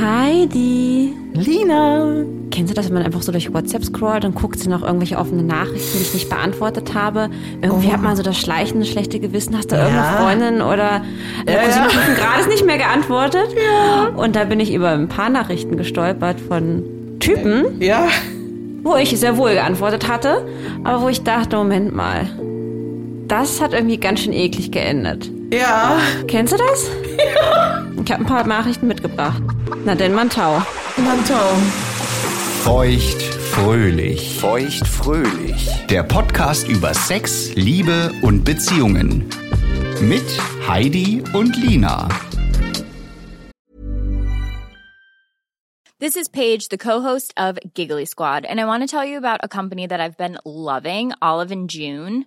Heidi. Lina. Kennst du das, wenn man einfach so durch WhatsApp scrollt und guckt sie noch irgendwelche offene Nachrichten, die ich nicht beantwortet habe? Irgendwie Oh. hat man so das schleichende schlechte Gewissen. Hast du Ja. irgendeine Freundin oder Ja, ja, ja. ja. gerade nicht mehr geantwortet? Ja. Und da bin ich über ein paar Nachrichten gestolpert von Typen, Ja. wo ich sehr wohl geantwortet hatte, aber wo ich dachte, Moment mal, das hat irgendwie ganz schön eklig geendet. Ja. Kennst du das? Ja. Ich habe ein paar Nachrichten mitgebracht. Na denn, Mantau. Mantau. Feucht fröhlich. Feucht fröhlich. Der Podcast über Sex, Liebe und Beziehungen. Mit Heidi und Lina. This is Paige, the co-host of Giggly Squad, and I want to tell you about a company that I've been loving, Olive and June.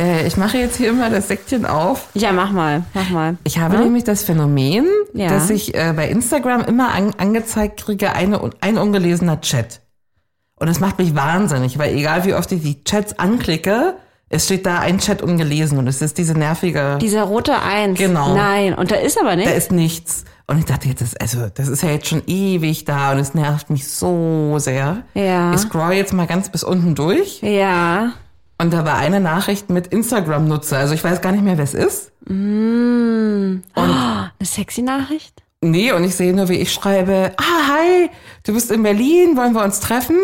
Äh, ich mache jetzt hier immer das Säckchen auf. Ja, mach mal, mach mal. Ich habe Ja? nämlich das Phänomen, Ja. dass ich äh, bei Instagram immer an, angezeigt kriege, eine, ein ungelesener Chat. Und das macht mich wahnsinnig, weil egal wie oft ich die Chats anklicke, es steht da ein Chat ungelesen und es ist diese nervige, Dieser rote Eins. Genau. Nein, und da ist aber da nicht. ist nichts. Und ich dachte jetzt, das, also, das ist ja jetzt schon ewig da und es nervt mich so sehr. Ja. Ich scroll jetzt mal ganz bis unten durch Ja. Und da war eine Nachricht mit Instagram-Nutzer. Also ich weiß gar nicht mehr, wer es ist. Eine sexy Nachricht? Nee, und ich sehe nur, wie ich schreibe, ah, hi, du bist in Berlin, wollen wir uns treffen?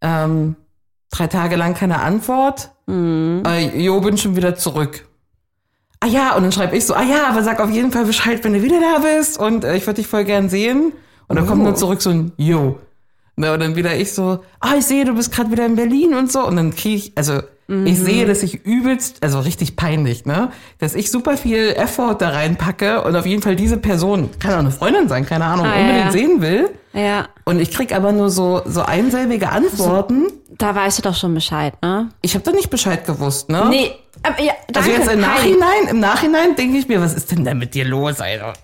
Ähm, drei Tage lang keine Antwort. Äh, jo, bin schon wieder zurück. Ah ja, und dann schreibe ich so, ah ja, aber sag auf jeden Fall Bescheid, wenn du wieder da bist und äh, ich würde dich voll gern sehen. Und dann kommt nur zurück so ein Jo. Na, und dann wieder ich so, ah, ich sehe, du bist gerade wieder in Berlin und so. Und dann kriege ich, also ich sehe, dass ich übelst, also richtig peinlich, ne? Dass ich super viel Effort da reinpacke und auf jeden Fall diese Person, kann auch eine Freundin sein, keine Ahnung, Ah, unbedingt ja. sehen will. Ja. Und ich krieg aber nur so, so einsilbige Antworten. Da weißt du doch schon Bescheid, ne? Ich habe da nicht Bescheid gewusst, ne? Nee, aber ja, danke. Also jetzt im. Nachhinein, im Nachhinein denke ich mir, was ist denn da mit dir los, Alter?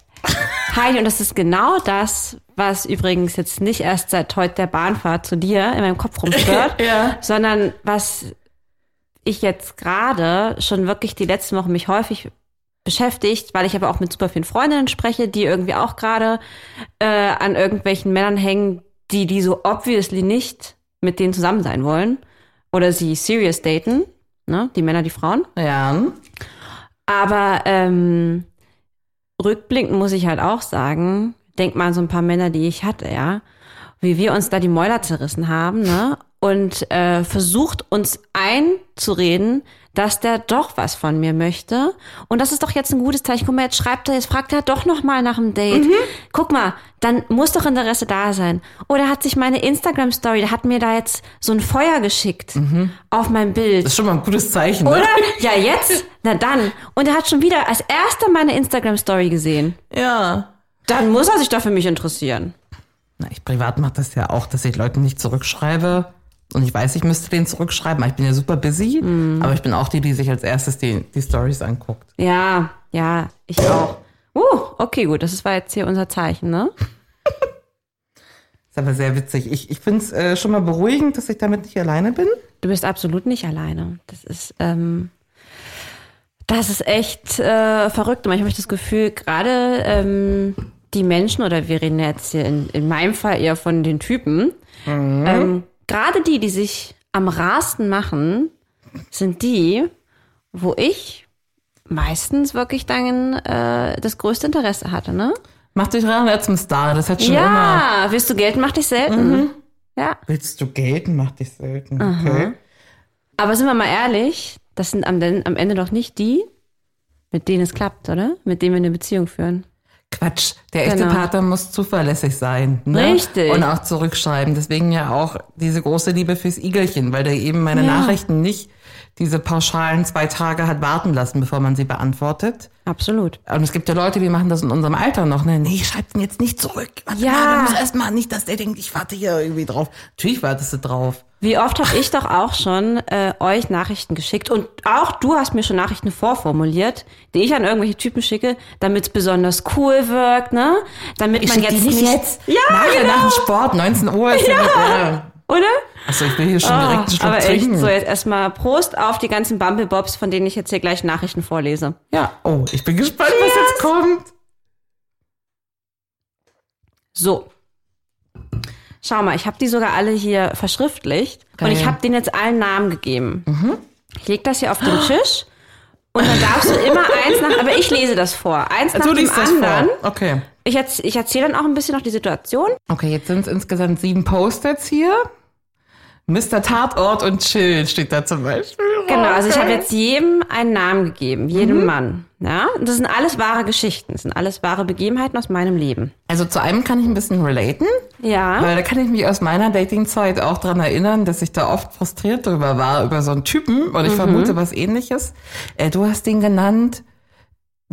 Heidi, und das ist genau das, was übrigens jetzt nicht erst seit heute der Bahnfahrt zu dir in meinem Kopf rumstört, Ja. sondern was ich jetzt gerade schon wirklich die letzten Wochen mich häufig beschäftigt, weil ich aber auch mit super vielen Freundinnen spreche, die irgendwie auch gerade äh, an irgendwelchen Männern hängen, die die so obviously nicht mit denen zusammen sein wollen oder sie serious daten, ne, die Männer, die Frauen. Ja. Aber ähm, rückblickend muss ich halt auch sagen, denk mal an so ein paar Männer, die ich hatte, ja, wie wir uns da die Mäuler zerrissen haben, ne? Und äh, versucht uns einzureden, dass der doch was von mir möchte. Und das ist doch jetzt ein gutes Zeichen. Guck mal, jetzt schreibt er, jetzt fragt er doch noch mal nach dem Date. Guck mal, dann muss doch Interesse da sein. Oder hat sich meine Instagram-Story, der hat mir da jetzt so ein Feuer geschickt auf mein Bild. Das ist schon mal ein gutes Zeichen, ne? Oder? Ja, jetzt? Na dann. Und er hat schon wieder als erster meine Instagram-Story gesehen. Ja. Dann muss er sich doch für mich interessieren. Na, ich privat mache das ja auch, dass ich Leuten nicht zurückschreibe. Und ich weiß, ich müsste den zurückschreiben. Ich bin ja super busy, aber ich bin auch die, die sich als erstes die, die Stories anguckt. Ja, ja, ich auch. Uh, okay, gut, das war jetzt hier unser Zeichen, ne? Ist aber sehr witzig. Ich, ich finde es äh, schon mal beruhigend, dass ich damit nicht alleine bin. Du bist absolut nicht alleine. Das ist, ähm, das ist echt äh, verrückt. Manchmal habe ich das Gefühl, gerade ähm, die Menschen, oder wir reden jetzt hier in, in meinem Fall eher von den Typen, ähm, gerade die, die sich am rasten machen, sind die, wo ich meistens wirklich dann äh, das größte Interesse hatte, ne? Mach dich ran zum Star, das hat schon immer. Ja, willst du Geld, mach dich selten. Ja. Willst du gelten, mach dich selten. Okay. Aber sind wir mal ehrlich, das sind am, am Ende doch nicht die, mit denen es klappt, oder? Mit denen wir eine Beziehung führen. Quatsch, der echte Genau. Partner muss zuverlässig sein. Ne? Richtig. Und auch zurückschreiben. Deswegen ja auch diese große Liebe fürs Igelchen, weil der eben meine Ja. Nachrichten nicht diese pauschalen zwei Tage hat warten lassen, bevor man sie beantwortet. Absolut. Und es gibt ja Leute, die machen das in unserem Alter noch. Ne? Nee, schreib den jetzt nicht zurück. Warte Ja. mal, erst mal nicht, dass der denkt, ich warte hier irgendwie drauf. Natürlich wartest du drauf. Wie oft habe ich doch auch schon äh, euch Nachrichten geschickt und auch du hast mir schon Nachrichten vorformuliert, die ich an irgendwelche Typen schicke, damit es besonders cool wirkt, ne? Damit man schick jetzt die nicht nicht jetzt. Ja, Nachher genau. nach dem Sport, 19 Uhr ist ja. ja. Oder? Achso, ich will hier schon direkt einen Schluck aber echt, so jetzt erstmal Prost auf die ganzen Bumblebobs, von denen ich jetzt hier gleich Nachrichten vorlese. Ja, oh, ich bin gespannt, was jetzt kommt. So. Schau mal, ich habe die sogar alle hier verschriftlicht und ich Geil. habe denen jetzt allen Namen gegeben. Mhm. Ich leg das hier auf den Tisch und dann darfst du immer eins nach, aber ich lese das vor, eins nach Du dem liest das anderen. vor. Okay. Ich, erz- ich erzähle dann auch ein bisschen noch die Situation. Okay, jetzt sind es insgesamt sieben Post-its hier. Mr. Tatort und Chill steht da zum Beispiel. Genau, also ich habe jetzt jedem einen Namen gegeben, jedem Mhm. Mann. Ja, das sind alles wahre Geschichten, das sind alles wahre Begebenheiten aus meinem Leben. Also zu einem kann ich ein bisschen relaten, Ja. weil da kann ich mich aus meiner Datingzeit auch dran erinnern, dass ich da oft frustriert drüber war, über so einen Typen. Und ich Mhm. vermute was ähnliches. Äh, du hast den genannt,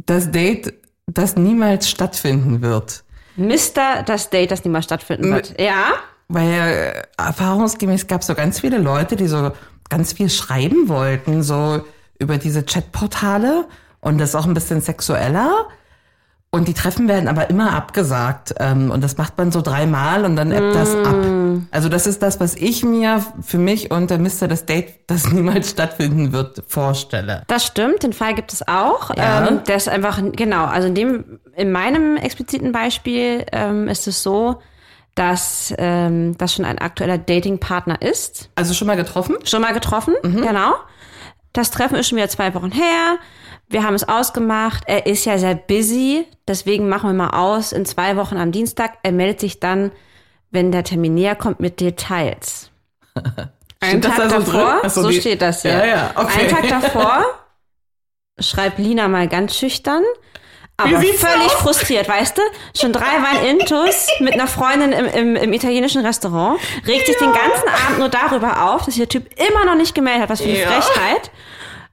das Date, das niemals stattfinden wird. Mr. das Date, das niemals stattfinden wird. Ja. Weil äh, erfahrungsgemäß gab es so ganz viele Leute, die so ganz viel schreiben wollten, so über diese Chatportale und das auch ein bisschen sexueller. Und die Treffen werden aber immer abgesagt. Ähm, und das macht man so dreimal und dann ebbt das ab. Also das ist das, was ich mir für mich unter Mr. das Date, das niemals stattfinden wird, vorstelle. Das stimmt, den Fall gibt es auch. Ja. Ähm, der ist einfach, genau, also in dem, in meinem expliziten Beispiel ähm, ist es so, dass ähm, das schon ein aktueller Datingpartner ist. Also schon mal getroffen? Schon mal getroffen, genau. Das Treffen ist schon wieder zwei Wochen her. Wir haben es ausgemacht. Er ist ja sehr busy, deswegen machen wir mal aus in zwei Wochen am Dienstag. Er meldet sich dann, wenn der Termin näher kommt, mit Details. Einen Tag da so drin? davor, so, so steht das hier. Ja, ja, okay. Einen Tag davor schreibt Lina mal ganz schüchtern, aber völlig aus? frustriert, weißt du? Schon drei Wein Intus mit einer Freundin im, im, im italienischen Restaurant, regt sich den ganzen Abend nur darüber auf, dass der Typ immer noch nicht gemeldet hat, was für eine Ja. Frechheit.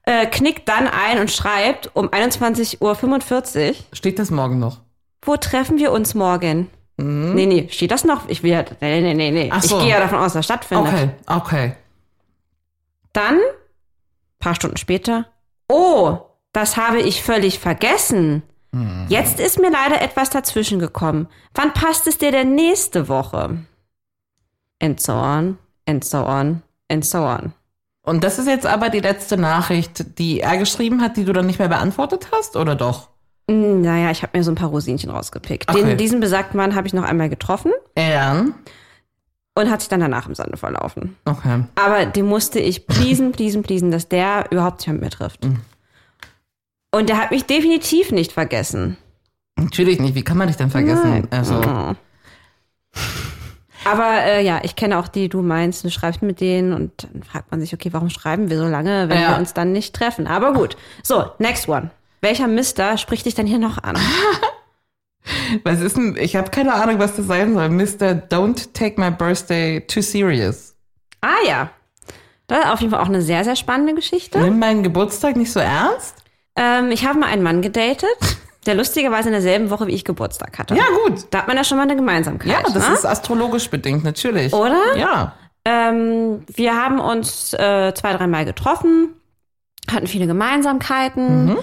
Äh, knickt dann ein und schreibt um 21.45 Uhr, Steht das morgen noch? wo treffen wir uns morgen? Nee, nee, steht das noch? Ich will ja, nee, nee, nee, nee. Mhm. Ach so. Ich gehe ja davon aus, dass das stattfindet. Okay, okay. Dann, paar Stunden später, oh, das habe ich völlig vergessen. Jetzt ist mir leider etwas dazwischen gekommen. Wann passt es dir denn nächste Woche? And so on, and so on, and so on. Und das ist jetzt aber die letzte Nachricht, die er geschrieben hat, die du dann nicht mehr beantwortet hast, oder doch? Hm, Naja, ich habe mir so ein paar Rosinchen rausgepickt. Okay. Den, diesen besagten Mann habe ich noch einmal getroffen Ja. und hat sich dann danach im Sande verlaufen. Okay. Aber den musste ich pleasen, pleasen, pleasen, dass der überhaupt nicht mit mir trifft. Und der hat mich definitiv nicht vergessen. Natürlich nicht. Wie kann man dich denn vergessen? Nein. Also, Oh. Aber äh, ja, ich kenne auch die, du meinst, du schreibst mit denen und dann fragt man sich, okay, warum schreiben wir so lange, wenn Ja. wir uns dann nicht treffen? Aber gut. So, next one. Welcher Mister spricht dich denn hier noch an? was ist denn, ich habe keine Ahnung, was das sein soll. Mr. Don't take my birthday too serious. ah ja. Das ist auf jeden Fall auch eine sehr, sehr spannende Geschichte. Nimm meinen Geburtstag nicht so ernst? Ähm, ich habe mal einen Mann gedatet. Der lustigerweise in derselben Woche, wie ich Geburtstag hatte. Ja, gut. Da hat man ja schon mal eine Gemeinsamkeit. Ja, das ne? ist astrologisch bedingt, natürlich. Oder? Ja. Ähm, wir haben uns äh, zwei, dreimal getroffen, hatten viele Gemeinsamkeiten Mhm.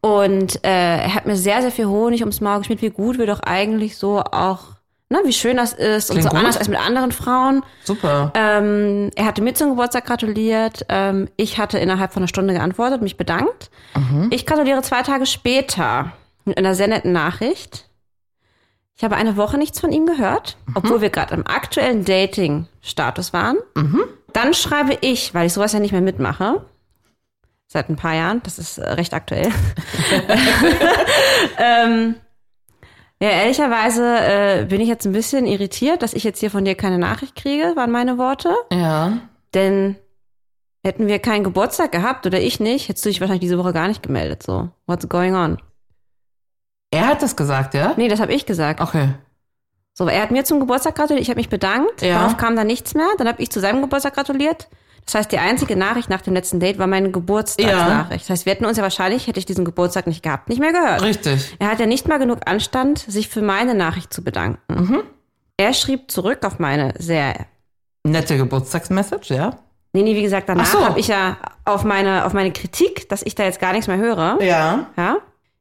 und äh, er hat mir sehr, sehr viel Honig ums Maul geschmiert, wie gut wir doch eigentlich so auch, ne, wie schön das ist und Klingt so gut. anders als mit anderen Frauen. Super. Ähm, er hatte mir zum Geburtstag gratuliert. Ähm, ich hatte innerhalb von einer Stunde geantwortet, mich bedankt. Mhm. Ich gratuliere zwei Tage später mit einer sehr netten Nachricht. Ich habe eine Woche nichts von ihm gehört, Mhm. obwohl wir gerade im aktuellen Dating-Status waren. Mhm. Dann schreibe ich, weil ich sowas ja nicht mehr mitmache, seit ein paar Jahren, das ist äh, recht aktuell. ähm, ja, ehrlicherweise äh, bin ich jetzt ein bisschen irritiert, dass ich jetzt hier von dir keine Nachricht kriege, waren meine Worte. Ja. Denn hätten wir keinen Geburtstag gehabt oder ich nicht, hättest du dich wahrscheinlich diese Woche gar nicht gemeldet. So, what's going on? Er hat das gesagt, ja? Nee, das habe ich gesagt. Okay. So, er hat mir zum Geburtstag gratuliert, ich habe mich bedankt. Ja. Darauf kam dann nichts mehr. Dann habe ich zu seinem Geburtstag gratuliert. Das heißt, die einzige Nachricht nach dem letzten Date war meine Geburtstagsnachricht. Das heißt, wir hätten uns ja wahrscheinlich, hätte ich diesen Geburtstag nicht gehabt, nicht mehr gehört. Richtig. Er hat ja nicht mal genug Anstand, sich für meine Nachricht zu bedanken. Mhm. Er schrieb zurück auf meine sehr Nette Geburtstagsmessage, ja? Nee, nee, wie gesagt, danach Ach so. habe ich ja auf meine, auf meine Kritik, dass ich da jetzt gar nichts mehr höre. Ja. Ja?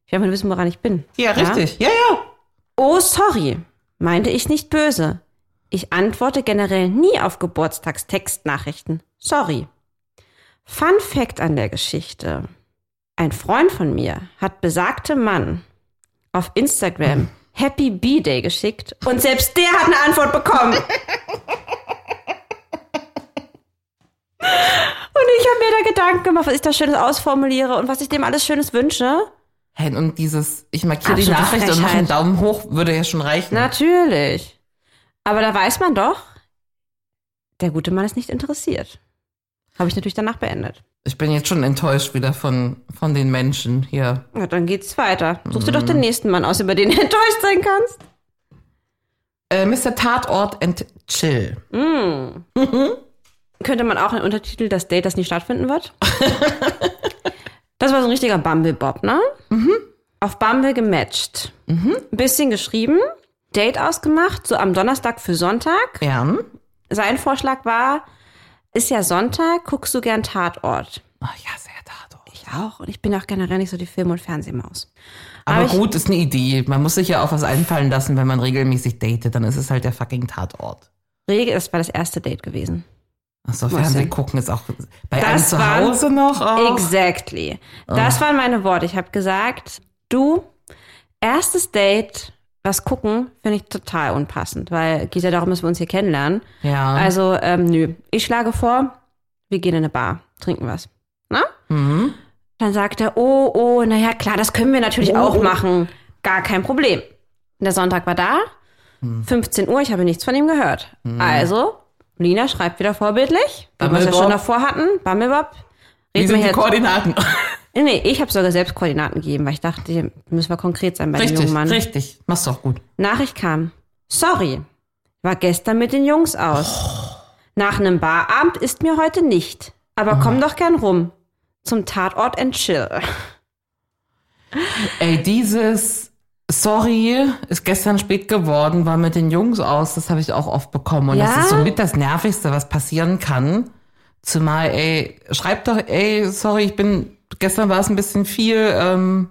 Ich will mal wissen, woran ich bin. Ja, richtig. Ja, ja. Oh, sorry. Meinte ich nicht böse. Ich antworte generell nie auf Geburtstagstextnachrichten. Sorry. Fun Fact an der Geschichte. Ein Freund von mir hat besagte Mann auf Instagram Happy B-Day geschickt und selbst der hat eine Antwort bekommen. Und ich habe mir da Gedanken gemacht, was ich da Schönes ausformuliere und was ich dem alles Schönes wünsche. Hey, und dieses, ich markiere die Nachricht und mache einen Frechheit. Daumen hoch, würde ja schon reichen. Natürlich. Aber da weiß man doch, der gute Mann ist nicht interessiert. Habe ich natürlich danach beendet. Ich bin jetzt schon enttäuscht wieder von, von den Menschen hier. Ja, dann geht's weiter. Such dir doch den nächsten Mann aus, über den du enttäuscht sein kannst. Äh, Mr. Tatort and Chill. Könnte man auch einen Untertitel, das Date, das nie stattfinden wird? das war so ein richtiger Bumblebob, ne? Auf Bumble gematcht. Ein bisschen geschrieben, Date ausgemacht, so am Donnerstag für Sonntag. Ja. Sein Vorschlag war, ist ja Sonntag, guckst du gern Tatort? Ach ja, sehr Tatort. Ich auch. Und ich bin auch generell nicht so die Film- und Fernsehmaus. Aber ich- gut, ist eine Idee. Man muss sich ja auch was einfallen lassen, wenn man regelmäßig datet. Dann ist es halt der fucking Tatort. Regel, das war das erste Date gewesen. So, Was Fernsehen gucken ist auch bei einem Das zu war- Hause noch. auch. Exactly. Das waren meine Worte. Ich habe gesagt, du, erstes Date, was gucken, finde ich total unpassend, weil geht ja darum, dass wir uns hier kennenlernen. Ja. Also, ähm, nö. Ich schlage vor, wir gehen in eine Bar, trinken was. Na? Mhm. Dann sagt er, oh, oh, naja, klar, das können wir natürlich Oh. auch machen. Gar kein Problem. Der Sonntag war da, Hm. 15 Uhr, ich habe nichts von ihm gehört. Also, Lina schreibt wieder vorbildlich, wie wir es ja schon davor hatten. Bumblebob. Wie sind die. Koordinaten? Nee, ich habe sogar selbst Koordinaten gegeben, weil ich dachte, hier müssen wir konkret sein bei dem richtig, jungen Mann. richtig. Machst doch gut. Nachricht kam. Sorry, war gestern mit den Jungs aus. Nach einem Barabend ist mir heute nicht. Aber komm doch gern rum. Zum Tatort and chill. Ey, dieses Sorry, ist gestern spät geworden, war mit den Jungs aus, das habe ich auch oft bekommen. Und Ja? das ist somit das Nervigste, was passieren kann. Zumal, ey, schreib doch, ey, sorry, ich bin, gestern war es ein bisschen viel, ähm,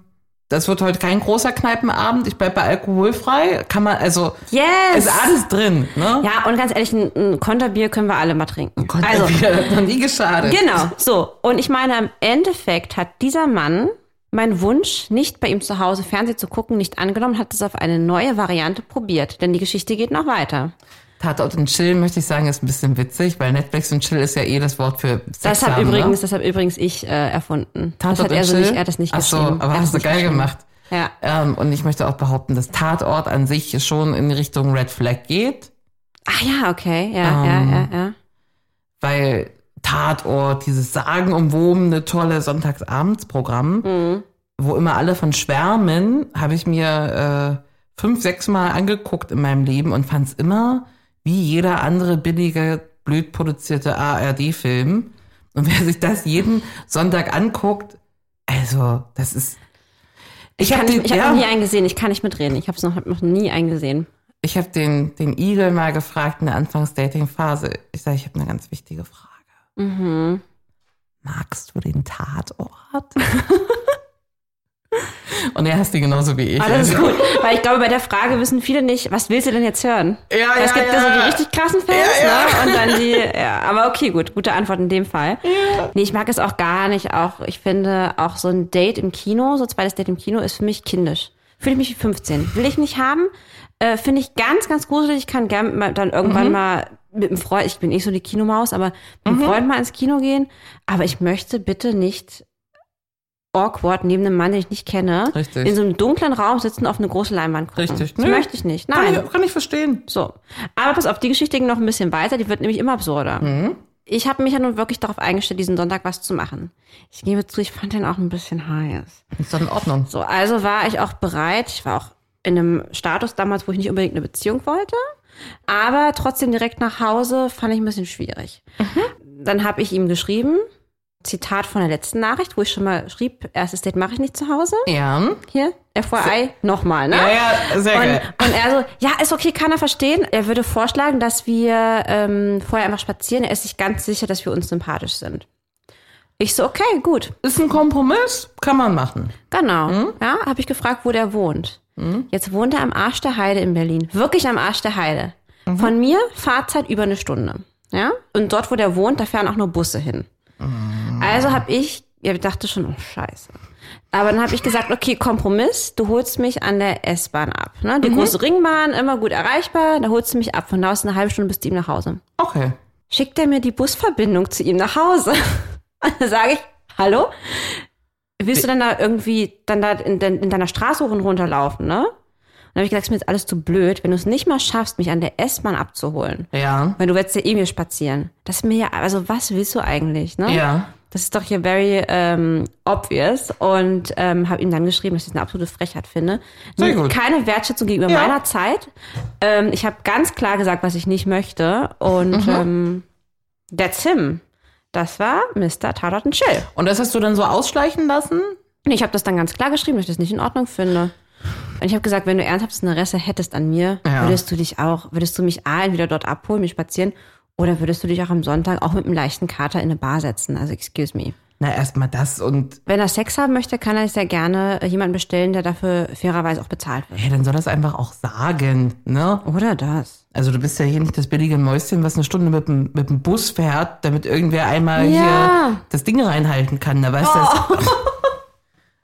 das wird heute kein großer Kneipenabend, ich bleib bei alkoholfrei. Kann man, also, Yes! ist alles drin, ne? Ja, und ganz ehrlich, ein, ein Konterbier können wir alle mal trinken. Also, Also, hat noch nie geschadet. genau, so. Und ich meine, im Endeffekt hat dieser Mann meinen Wunsch, nicht bei ihm zu Hause Fernsehen zu gucken, nicht angenommen, hat es auf eine neue Variante probiert. Denn die Geschichte geht noch weiter. Tatort und Chill, möchte ich sagen, ist ein bisschen witzig, weil Netflix und Chill ist ja eh das Wort für Sex Das habe übrigens, ne? das habe übrigens ich äh, erfunden. das Tatort hat er so Chill? nicht, er hat das nicht Ach so, geschrieben. aber Er hast du geil geschrieben. gemacht. Ja. Ähm, und ich möchte auch behaupten, dass Tatort an sich schon in Richtung Red Flag geht, Ach ja, okay. Ja, Ähm, ja, ja, ja. weil Tatort, dieses sagenumwobene, tolle Sonntagsabendsprogramm, Mhm. wo immer alle von schwärmen, habe ich mir äh, fünf, sechs Mal angeguckt in meinem Leben und fand es immer wie jeder andere billige, blöd produzierte ARD-Film. Und wer sich das jeden Sonntag anguckt, also das ist Ich, Ich habe habe hab ja, noch nie einen gesehen. Ich kann nicht mitreden. Ich habe es noch, hab noch nie einen gesehen. ich hab den, den Igel mal gefragt in der Anfangs-Dating-Phase. Ich sage, ich habe eine ganz wichtige Frage. Mhm. Magst du den Tatort? Und er hasst ihn genauso wie ich. Aber das ist gut, weil ich glaube, bei der Frage wissen viele nicht, was willst du denn jetzt hören? Ja, es ja, gibt ja, ja. so die richtig krassen Fans, ne? Und dann die, ja, aber okay, gut, gute Antwort in dem Fall. Nee, ich mag es auch gar nicht. Auch, ich finde, auch so ein Date im Kino, so ein zweites Date im Kino, ist für mich kindisch. Fühle ich mich wie 15. Will ich nicht haben. Äh, finde ich ganz, ganz gruselig. Ich kann gern mal, dann irgendwann Mhm. mal mit einem Freund, ich bin nicht so die Kinomaus, aber mit einem Freund mal ins Kino gehen. Aber ich möchte bitte nicht awkward neben einem Mann, den ich nicht kenne, Richtig. in so einem dunklen Raum sitzen auf eine große Leinwand gucken. Richtig. Das Nö. möchte ich nicht. Kann Nein. ich, kann ich verstehen. So. Aber pass auf, die Geschichte ging noch ein bisschen weiter, die wird nämlich immer absurder. Mhm. Ich habe mich ja nun wirklich darauf eingestellt, diesen Sonntag was zu machen. Ich gebe zu, ich fand den auch ein bisschen heiß. Ist doch in Ordnung. So, also war ich auch bereit. Ich war auch in einem Status damals, wo ich nicht unbedingt eine Beziehung wollte. Aber trotzdem direkt nach Hause fand ich ein bisschen schwierig. Dann habe ich ihm geschrieben, Zitat von der letzten Nachricht, wo ich schon mal schrieb, erstes Date mache ich nicht zu Hause. Ja. Hier, FYI, nochmal, ne? Ja, ja, sehr und, geil. und er so, ja, ist okay, kann er verstehen. Er würde vorschlagen, dass wir ähm, vorher einfach spazieren. Er ist sich ganz sicher, dass wir uns sympathisch sind. Ich so, okay, gut. Ist ein Kompromiss, kann man machen. Genau. Hm? Ja, habe ich gefragt, wo der wohnt. Jetzt wohnt er am Arsch der Heide in Berlin. Wirklich am Arsch der Heide. Mhm. Von mir Fahrzeit über eine Stunde. Ja? Und dort, wo der wohnt, da fahren auch nur Busse hin. Mhm. Also habe ich, ja, ich dachte schon, oh Scheiße. Aber dann habe ich gesagt, okay, Kompromiss, du holst mich an der S-Bahn ab. Ne? Mhm. Die große Ringbahn, immer gut erreichbar, da holst du mich ab. Von da aus eine halbe Stunde bis zu ihm nach Hause. Okay. Schickt er mir die Busverbindung zu ihm nach Hause. Und dann sage ich, hallo? Willst du dann da irgendwie dann da in, in deiner Straße hoch und runter laufen, ne? Und dann habe ich gesagt, ist mir jetzt alles zu blöd, wenn du es nicht mal schaffst, mich an der S-Bahn abzuholen. Ja. Weil du willst ja eh mir spazieren. Das ist mir ja, also was willst du eigentlich, ne? Ja. Das ist doch hier very ähm, obvious und ähm, habe ihm dann geschrieben, dass ich das eine absolute Frechheit finde. Sehr gut. Keine Wertschätzung gegenüber Ja. meiner Zeit. Ähm, ich habe ganz klar gesagt, was ich nicht möchte und Mhm. ähm, that's him. Das war Mr. Tatort and Chill. Und das hast du dann so ausschleichen lassen? Und ich habe das dann ganz klar geschrieben, dass ich das nicht in Ordnung finde. Und ich habe gesagt, wenn du ernsthaftes Interesse hättest an mir, Ja. würdest du dich auch, würdest du mich A, entweder dort abholen, mich spazieren, oder würdest du dich auch am Sonntag auch mit einem leichten Kater in eine Bar setzen? Also excuse me. Na, erstmal das und Wenn er Sex haben möchte, kann er sehr gerne äh, jemanden bestellen, der dafür fairerweise auch bezahlt wird. hey, dann soll das einfach auch sagen, ne? Oder das. Also du bist ja hier nicht das billige Mäuschen, was eine Stunde mit dem, mit dem Bus fährt, damit irgendwer einmal Ja. hier das Ding reinhalten kann. Da weißt du, das-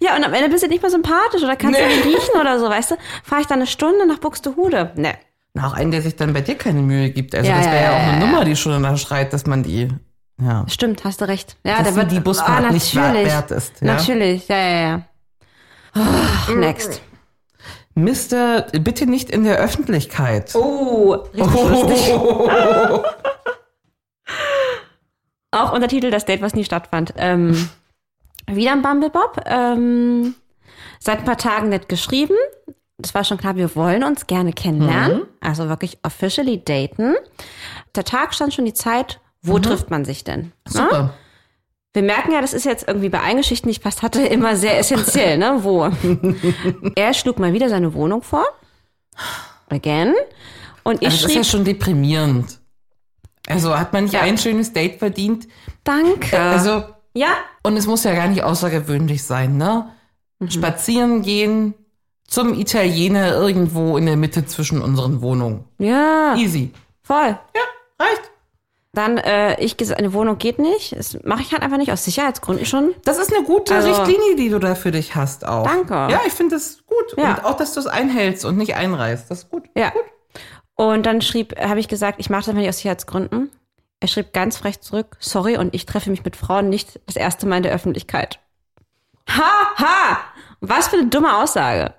Ja, und am Ende bist du nicht mehr sympathisch oder kannst du Nee. nicht riechen oder so, weißt du? Fahre ich dann eine Stunde nach Buxtehude? Ne. Na, auch einen, der sich dann bei dir keine Mühe gibt. Also Ja, das wäre ja, ja, auch ja, eine ja. Nummer, die schon danach schreit, dass man die, ja, Stimmt, hast du recht. Ja, dass sie wird die Busfahrt Ah, nicht wert ist. Ja? Natürlich, ja, ja, ja. Oh, next. Mister, bitte nicht in der Öffentlichkeit. Oh, richtig lustig. Auch Untertitel Das Date, was nie stattfand. Ähm, wieder ein Bumblebob. Ähm, seit ein paar Tagen nett geschrieben. Das war schon klar, wir wollen uns gerne kennenlernen. Also wirklich officially daten. Der Tag stand schon die Zeit. Wo trifft man sich denn? Na? Super. Wir merken ja, das ist jetzt irgendwie bei allen Geschichten, die ich passt hatte, immer sehr essentiell, ne? Wo? er schlug mal wieder seine Wohnung vor. Again. Und ich Also das ist schrieb, ja schon deprimierend. Also hat man nicht Ja. ein schönes Date verdient? danke. Also, ja, und es muss ja gar nicht außergewöhnlich sein, ne? Mhm. Spazieren gehen zum Italiener irgendwo in der Mitte zwischen unseren Wohnungen. ja, Easy. voll. Ja, reicht. Dann, äh, ich gesagt, eine Wohnung geht nicht. Das mache ich halt einfach nicht, aus Sicherheitsgründen schon. Das ist eine gute Also- Richtlinie, die du da für dich hast auch. Danke. Ja, ich finde das gut. Ja. Und auch, dass du es einhältst und nicht einreißt. Das ist gut. Ja. Und dann schrieb, habe ich gesagt, ich mache das einfach nicht aus Sicherheitsgründen. Er schrieb ganz frech zurück, sorry, und ich treffe mich mit Frauen nicht das erste Mal in der Öffentlichkeit. Ha, ha! Was für eine dumme Aussage.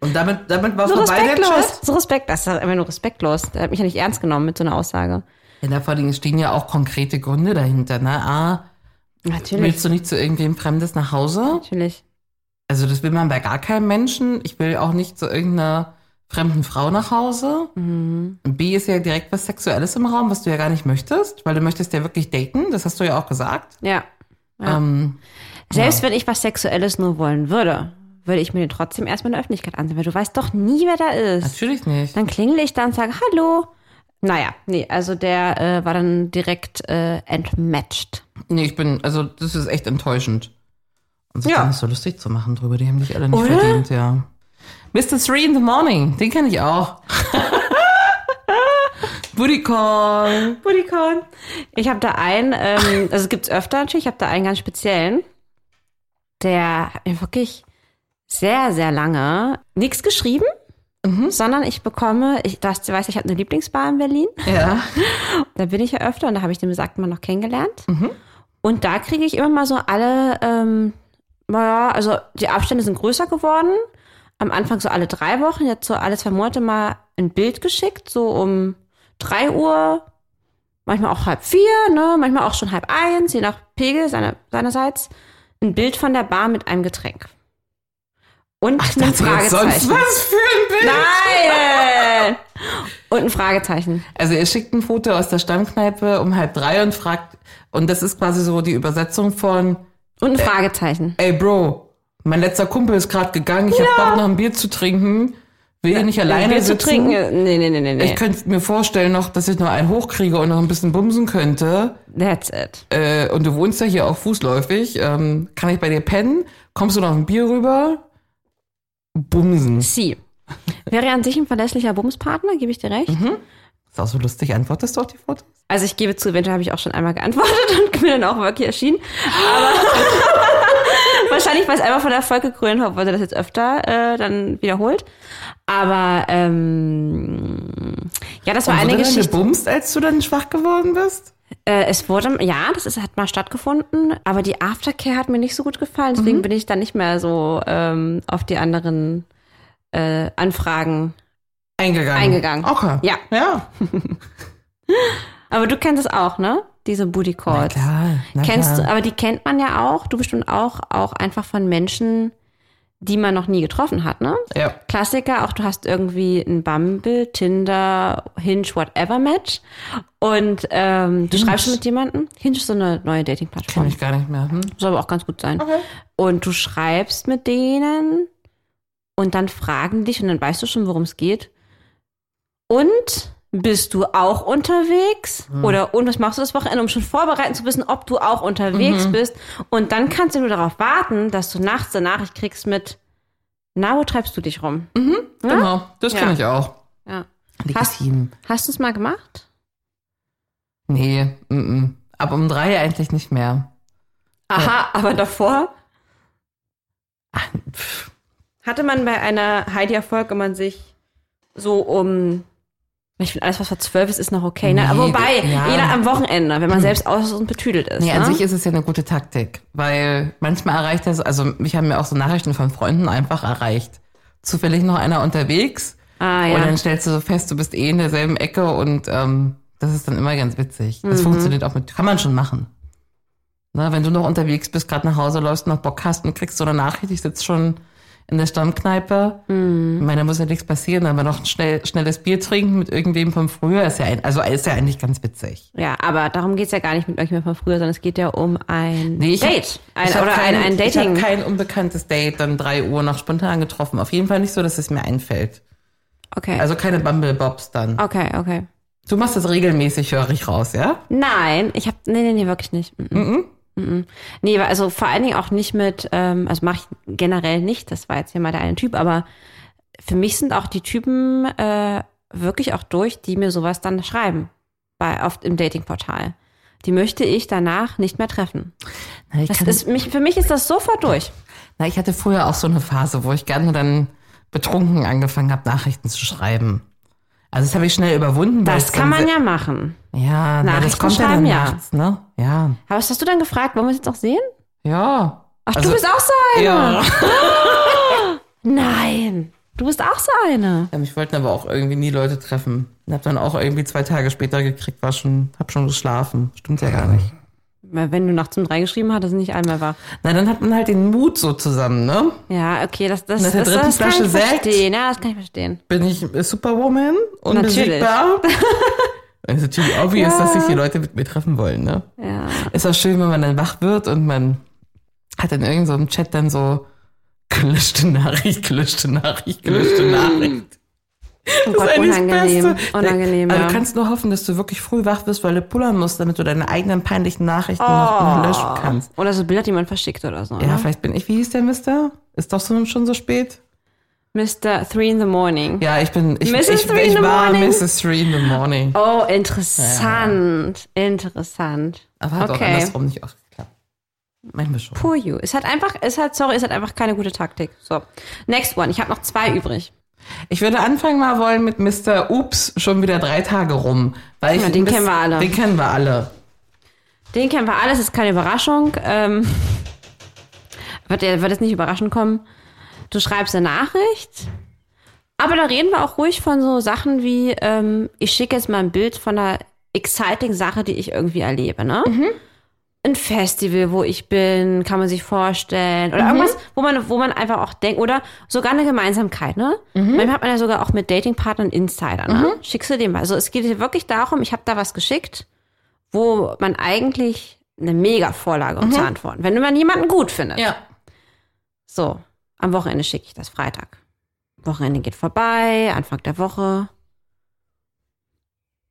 Und damit, damit war So vorbei der respektlos. So respekt, das ist einfach nur respektlos. Der hat mich ja nicht ernst genommen mit so einer Aussage. Ja, da vor allem stehen ja auch konkrete Gründe dahinter. Ne? Ah, Natürlich. willst du nicht zu irgendwem Fremdes nach Hause? Natürlich. Also das will man bei gar keinem Menschen. Ich will auch nicht zu irgendeiner fremden Frau nach Hause. Mhm. B ist ja direkt was Sexuelles im Raum, was du ja gar nicht möchtest, weil du möchtest ja wirklich daten. Das hast du ja auch gesagt. Ja. Ja. Ähm, Selbst wenn ich was Sexuelles nur wollen würde, würde ich mir den trotzdem erstmal in der Öffentlichkeit ansehen, weil du weißt doch nie, wer da ist. Natürlich nicht. Dann klingel ich da und sage, hallo. Naja, nee, also der äh, war dann direkt äh, entmatched. Nee, ich bin, also das ist echt enttäuschend. Und sich Ja. nicht so lustig zu machen drüber, die haben dich alle nicht Oder? verdient, ja. Mr. Three in the Morning, den kenne ich auch. Booty Call. Bodycorn. Ich habe da einen, ähm, also es gibt's öfter natürlich, ich habe da einen ganz speziellen. Der hat mir wirklich sehr, sehr lange nichts geschrieben, sondern ich bekomme, ich das, du weißt, ich habe eine Lieblingsbar in Berlin. Ja. Da bin ich ja öfter und da habe ich den besagten Mann noch kennengelernt. Und da kriege ich immer mal so alle, ähm, naja, also die Abstände sind größer geworden. Am Anfang so alle drei Wochen, jetzt so alle zwei Monate mal ein Bild geschickt, so um drei Uhr, manchmal auch halb vier, ne, manchmal auch schon halb eins, je nach Pegel seiner, seinerseits, ein Bild von der Bar mit einem Getränk. Und ein Dachte jetzt sonst Fragezeichen. was für ein Bild? Nein! Und ein Fragezeichen. Also er schickt ein Foto aus der Stammkneipe um halb drei und fragt, und das ist quasi so die Übersetzung von, Und ein Fragezeichen. ey Bro, mein letzter Kumpel ist gerade gegangen, ich hab Bock noch ein Bier zu trinken, will hier nicht alleine Bier zu sitzen. trinken? Nee, nee, nee, nee, nee. Ich könnte mir vorstellen noch, dass ich noch einen hochkriege und noch ein bisschen bumsen könnte. That's it. Äh, und du wohnst ja hier auch fußläufig. Ähm, kann ich bei dir pennen? Kommst du noch ein Bier rüber? Bumsen. Sie. Wäre an sich ein verlässlicher Bumspartner, gebe ich dir recht. Ist auch so lustig, antwortest du auf die Fotos? Also ich gebe zu, eventuell habe ich auch schon einmal geantwortet und bin dann auch wirklich erschienen. Aber wahrscheinlich, weil es einmal von Erfolg gekrönt war, wurde das jetzt öfter äh, dann wiederholt. Aber ähm, ja, das war Und eine wurde dann Geschichte. gebumst, als du dann schwach geworden bist? Äh, es wurde, ja, das ist, hat mal stattgefunden, aber die Aftercare hat mir nicht so gut gefallen, deswegen Mhm. bin ich dann nicht mehr so ähm, auf die anderen äh, Anfragen. Eingegangen. Eingegangen. Okay. Ja. Ja. Aber du kennst es auch, ne? Diese Booty Calls. klar, na Kennst klar. du, aber die kennt man ja auch, du bestimmt auch, auch einfach von Menschen, die man noch nie getroffen hat, ne? Ja. Klassiker, auch du hast irgendwie ein Bumble, Tinder, Hinge, whatever Match und ähm, du schreibst mit jemandem. Hinge ist so eine neue Dating-Plattform. Kenn ich gar nicht mehr. Hm? Soll aber auch ganz gut sein. Und du schreibst mit denen und dann fragen dich und dann weißt du schon, worum es geht. Und bist du auch unterwegs? Oder und was machst du das Wochenende, um schon vorbereiten zu wissen, ob du auch unterwegs bist? Und dann kannst du nur darauf warten, dass du nachts eine Nachricht kriegst mit, na, wo treibst du dich rum? Genau, das Ja. ich auch. Ja. Hast, Legitim. hast du es mal gemacht? Nee, mm -mm. ab um drei eigentlich nicht mehr. Aha, aber davor? Ach. Hatte man bei einer Heidi-Erfolg, wenn man sich so um, ich finde alles, was vor zwölf ist, ist noch okay, ne? Nee, wobei, ja. jeder am Wochenende, wenn man selbst aus und betüdelt ist. Nee, ne? an sich ist es ja eine gute Taktik, weil manchmal erreicht das, also mich haben ja auch so Nachrichten von Freunden einfach erreicht. Zufällig noch einer unterwegs ah, und ja. dann stellst du so fest, du bist eh in derselben Ecke und ähm, das ist dann immer ganz witzig. Mhm. Das funktioniert auch mit, kann man schon machen. Na, wenn du noch unterwegs bist, gerade nach Hause läufst, noch Bock hast und kriegst so eine Nachricht, ich sitze schon in der Stammkneipe. Mhm. Ich meine, da muss ja nichts passieren, aber noch ein schnell, schnelles Bier trinken mit irgendwem von früher ist ja, ein, also ist ja eigentlich ganz witzig. ja, aber darum geht's ja gar nicht mit euch mehr von früher, sondern es geht ja um ein Nee, ich hab- Date. Ein, ich oder kein, ein, ein Ich Dating. habe kein unbekanntes Date dann drei Uhr noch spontan getroffen. Auf jeden Fall nicht so, dass es mir einfällt. okay. Also keine Bumblebobs dann. okay, okay. Du machst das regelmäßig, höre ich raus, ja? Nein, ich habe nee, nee, nee, wirklich nicht. Mhm. Mhm. Nee, weil- also vor allen Dingen auch nicht mit, ähm, also mache ich generell nicht, das war jetzt hier mal der eine Typ, aber für mich sind auch die Typen äh, wirklich auch durch, die mir sowas dann schreiben bei oft im Datingportal. Die möchte ich danach nicht mehr treffen. Na, Das ist mich, für mich ist das sofort durch. na, ich hatte früher auch so eine Phase, wo ich gerne dann betrunken angefangen habe, Nachrichten zu schreiben. Also das habe ich schnell überwunden. Das kann man ja machen. Ja, na, das kommt ja dann ja. nachts, ne? Ja. Aber was hast du dann gefragt? Wollen wir es jetzt auch sehen? Ja. Ach, Also- du bist auch so eine. Ja. Nein, du bist auch so eine. ja. Mich wollten aber auch irgendwie nie Leute treffen. Und hab dann auch irgendwie zwei Tage später gekriegt, war schon, hab schon geschlafen. Stimmt ja gar nicht. Wenn du nachts um drei geschrieben hast, ist nicht einmal wach. Na, dann hat man halt den Mut so zusammen, ne? Ja, okay, das, das, das, das, dritten kann ich Sekt? verstehen. Ja, das kann ich verstehen. Bin ich Superwoman? Unbesiegbar? Es ist natürlich obvious, dass sich die Leute mit mir treffen wollen, ne? Ja. Ist auch schön, wenn man dann wach wird und man hat in irgendeinem Chat dann so Gelöschte Nachricht, gelöschte Nachricht, gelöschte Nachricht. Oh Gott, Das ist eigentlich das unangenehm. Beste. Unangenehm, Also ja. du kannst nur hoffen, dass du wirklich früh wach wirst, weil du pullern musst, damit du deine eigenen peinlichen Nachrichten noch, noch löschen kannst. Oder so Bilder, die man verschickt oder so. Ja, ne? vielleicht bin ich, wie hieß der Mister? Ist doch so, schon so spät? Mr. Three in the Morning. Ja, ich bin, ich, Mrs. ich, Three in ich the war morning. Mrs. Three in the Morning. Oh, interessant. Interessant. Aber hat auch okay. andersrum nicht oft geklappt. Manchmal schon. Poor you. Es hat einfach, es hat, sorry, es hat einfach keine gute Taktik. So. Next one. Ich habe noch zwei übrig. Ich würde anfangen mal wollen mit Mr. Ups schon wieder drei Tage rum. Weil ich Ja, den kennen wir alle. Den kennen wir alle. Den kennen wir alles, ist keine Überraschung. Ähm, wird, wird jetzt nicht überraschend kommen. Du schreibst eine Nachricht. Aber da reden wir auch ruhig von so Sachen wie, ähm, ich schicke jetzt mal ein Bild von einer exciting Sache, die ich irgendwie erlebe, ne? Ein Festival, wo ich bin, kann man sich vorstellen. Oder irgendwas, wo man, wo man einfach auch denkt, oder sogar eine Gemeinsamkeit, ne? Manchmal hat man ja sogar auch mit Datingpartnern Insider, ne? Schickst du dem mal. Also es geht hier wirklich darum, ich habe da was geschickt, wo man eigentlich eine mega Vorlage um zu antworten, wenn man jemanden gut findet. Ja. So, am Wochenende schicke ich das Freitag. Wochenende geht vorbei, Anfang der Woche.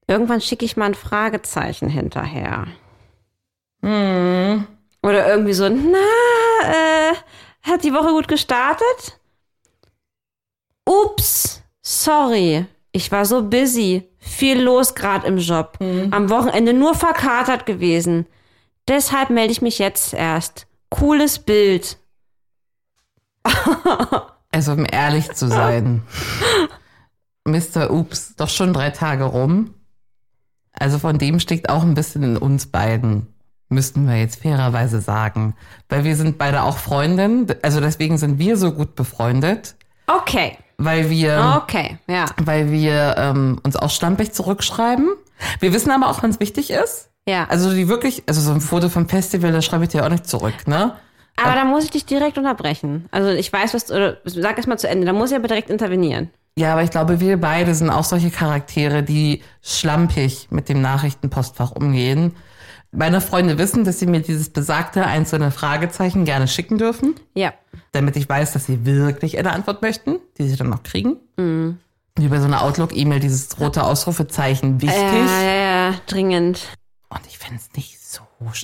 Irgendwann schicke ich mal ein Fragezeichen hinterher. Hm. Oder irgendwie so, na, äh, hat die Woche gut gestartet? Ups, sorry, ich war so busy, viel los gerade im Job, am Wochenende nur verkatert gewesen. Deshalb melde ich mich jetzt erst. Cooles Bild. Also um ehrlich zu sein, Mr. Ups, doch schon drei Tage rum. Also von dem steckt auch ein bisschen in uns beiden, müssten wir jetzt fairerweise sagen. Weil wir sind beide auch Freundinnen, also deswegen sind wir so gut befreundet, Okay, weil wir, okay, ja. weil wir ähm, uns auch schlampig zurückschreiben. Wir wissen aber auch, wenn es wichtig ist. Ja. Also die wirklich, also so ein Foto vom Festival, das schreibe ich dir auch nicht zurück, ne? Aber da muss ich dich direkt unterbrechen. Also ich weiß, was, oder sag es mal zu Ende, da muss ich aber direkt intervenieren. Ja, aber ich glaube, wir beide sind auch solche Charaktere, die schlampig mit dem Nachrichtenpostfach umgehen. Meine Freunde wissen, dass sie mir dieses besagte einzelne Fragezeichen gerne schicken dürfen, Ja. damit ich weiß, dass sie wirklich eine Antwort möchten, die sie dann noch kriegen. Wie bei so einer Outlook-E-Mail, dieses rote Ausrufezeichen wichtig. Ja, ja, ja, dringend. Und ich finde es nicht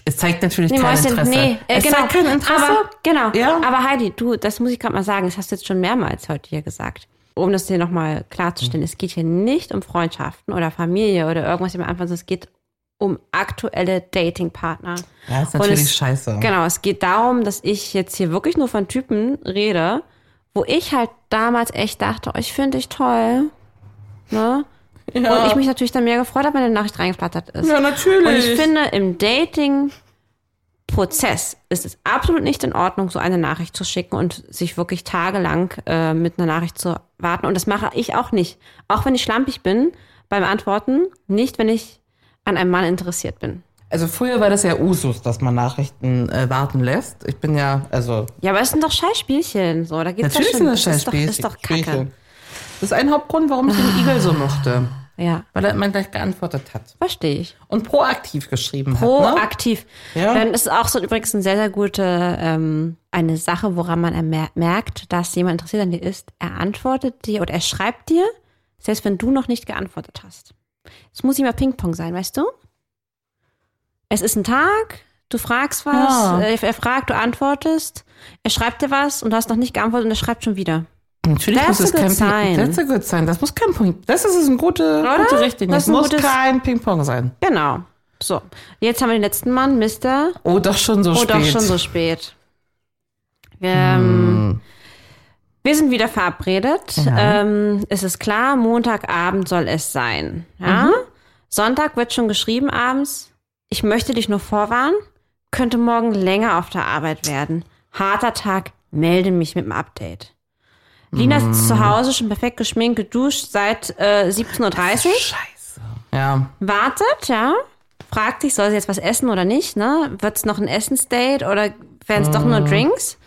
Es zeigt natürlich Nee, kein Mäuschen, Interesse. nee, äh, es genau. zeigt kein Interesse. Aber, genau. Ja. Aber Heidi, du, das muss ich gerade mal sagen, das hast du jetzt schon mehrmals heute hier gesagt. Um das dir nochmal klarzustellen, es geht hier nicht um Freundschaften oder Familie oder irgendwas im Anfang, sondern es geht um aktuelle Datingpartner. Ja, ist natürlich es, scheiße. Genau, es geht darum, dass ich jetzt hier wirklich nur von Typen rede, wo ich halt damals echt dachte, oh, ich finde dich toll. Ne? Und ich mich natürlich dann mehr gefreut habe, wenn eine Nachricht reingeflattert ist. Ja, natürlich. Und ich finde, im Dating-Prozess ist es absolut nicht in Ordnung, so eine Nachricht zu schicken und sich wirklich tagelang äh, mit einer Nachricht zu warten. Und das mache ich auch nicht. Auch wenn ich schlampig bin beim Antworten, nicht, wenn ich an einem Mann interessiert bin. Also früher war das ja Usus, dass man Nachrichten äh, warten lässt. Ich bin ja, also Ja, aber es sind doch Scheißspielchen. So, da geht's natürlich sind schon. das ist doch, Scheißspielchen. ist doch kacke. Das ist ein Hauptgrund, warum ich den Igel so mochte. Ja, Weil er immer gleich geantwortet hat. verstehe ich. Und proaktiv geschrieben hat. Ne? Proaktiv. Ja. Dann ist auch so übrigens eine sehr, sehr gute ähm, eine Sache, woran man merkt, dass jemand interessiert an dir ist. Er antwortet dir oder er schreibt dir, selbst wenn du noch nicht geantwortet hast. Es muss immer Ping-Pong sein, weißt du? Es ist ein Tag, du fragst was, Ja. er fragt, du antwortest, er schreibt dir was und du hast noch nicht geantwortet und er schreibt schon wieder. Natürlich That's muss es a kein good sign. Ping Das ist gut sein. Das muss kein Punkt. Das ist eine gute, Oder? gute Richtlinie. Das ein muss kein Ping-Pong sein. Genau. So, jetzt haben wir den letzten Mann, Mr. Oh, doch schon so Oh, spät. doch schon so spät. Wir, ähm, wir sind wieder verabredet. Ähm, es ist klar, Montagabend soll es sein. Ja? Sonntag wird schon geschrieben abends. Ich möchte dich nur vorwarnen. Könnte morgen länger auf der Arbeit werden. Harter Tag, melde mich mit dem Update. Lina ist zu Hause, schon perfekt geschminkt, geduscht seit äh, 17.30 Uhr. Scheiße. Ja. wartet, ja, fragt sich, soll sie jetzt was essen oder nicht, ne? Wird es noch ein Essensdate oder werden es doch nur Drinks?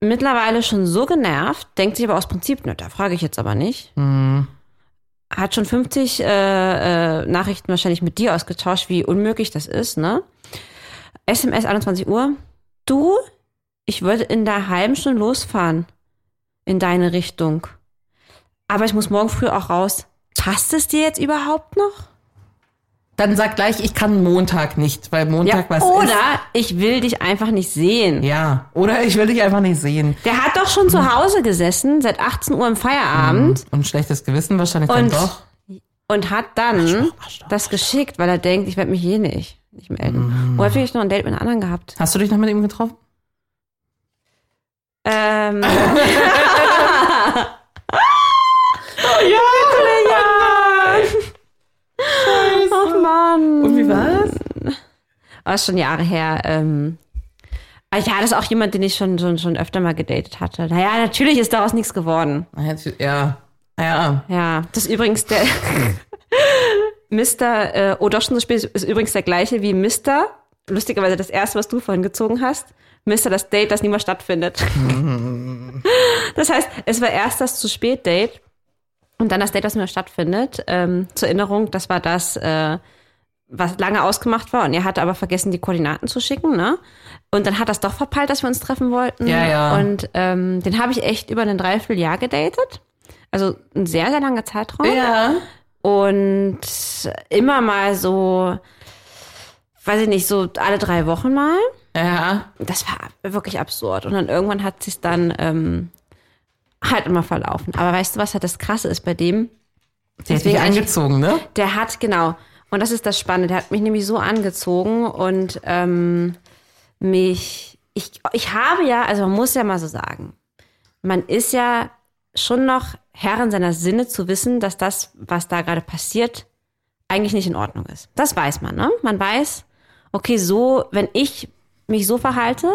Mittlerweile schon so genervt, denkt sich aber aus Prinzip, ne, da frage ich jetzt aber nicht. Hat schon 50 äh, äh, Nachrichten wahrscheinlich mit dir ausgetauscht, wie unmöglich das ist, ne? SMS 21 Uhr. Du, ich würde in der halben Stunde losfahren in deine Richtung. Aber ich muss morgen früh auch raus. Passt es dir jetzt überhaupt noch? Dann sag gleich, ich kann Montag nicht, weil Montag was oder ist. ich will dich einfach nicht sehen. Ja, oder ich will dich einfach nicht sehen. Der hat doch schon zu Hause gesessen, seit 18 Uhr im Feierabend Und schlechtes Gewissen wahrscheinlich Und- dann doch. und hat dann das geschickt, weil er denkt, ich werde mich hier nicht, nicht melden. Oder vielleicht noch ein Date mit einer anderen gehabt. Hast du dich noch mit ihm getroffen? Ähm, Ja. oh Mann. Und wie war's? Aber ist schon Jahre her. Ähm, aber ja, das ist auch jemand, den ich schon, schon, schon öfter mal gedatet hatte. Naja, natürlich ist daraus nichts geworden. Ja. Ja. Ja, das ist übrigens der Mr. Äh, oh, spät, ist übrigens der gleiche wie Mr. Lustigerweise das erste, was du vorhin gezogen hast. Mr. das Date, das niemals stattfindet. das heißt, es war erst das zu spät Date und dann das Date, das mehr stattfindet. Ähm, zur Erinnerung, das war das, äh, was lange ausgemacht war und er hatte aber vergessen, die Koordinaten zu schicken, ne? Und dann hat das doch verpeilt, dass wir uns treffen wollten. Ja, ja. Und ähm, den habe ich echt über ein Dreivierteljahr gedatet. Also ein sehr, sehr langer Zeitraum. Ja. Und immer mal so, weiß ich nicht, so alle drei Wochen mal. Ja. Das war wirklich absurd. Und dann irgendwann hat sich dann ähm, halt immer verlaufen. Aber weißt du, was halt das Krasse ist bei dem? Hat dich Deswegen eigentlich- angezogen, ne? Der hat, genau, und das ist das Spannende, der hat mich nämlich so angezogen und ähm, mich, ich, ich habe ja, also man muss ja mal so sagen, man ist ja schon noch Herr in seiner Sinne zu wissen, dass das, was da gerade passiert, eigentlich nicht in Ordnung ist. Das weiß man, ne? Man weiß, okay, so, wenn ich mich so verhalte,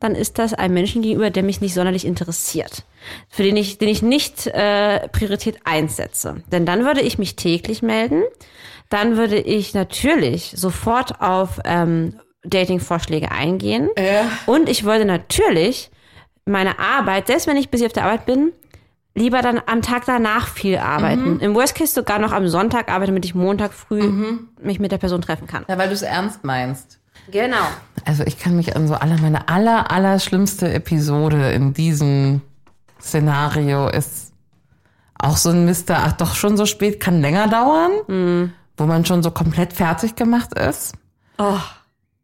dann ist das ein Menschen gegenüber, der mich nicht sonderlich interessiert. Für den ich, den ich nicht äh, Priorität einsetze. Denn dann würde ich mich täglich melden. Dann würde ich natürlich sofort auf ähm, Dating-Vorschläge eingehen. Und ich würde natürlich meine Arbeit, selbst wenn ich busy auf der Arbeit bin, lieber dann am Tag danach viel arbeiten. Im Worst Case sogar noch am Sonntag arbeiten, damit ich Montag früh mich mit der Person treffen kann. Ja, weil du es ernst meinst. Genau. Also ich kann mich an so aller meine aller aller schlimmste Episode in diesem Szenario ist auch so ein Mister, ach doch schon so spät, kann länger dauern, wo man schon so komplett fertig gemacht ist. Oh,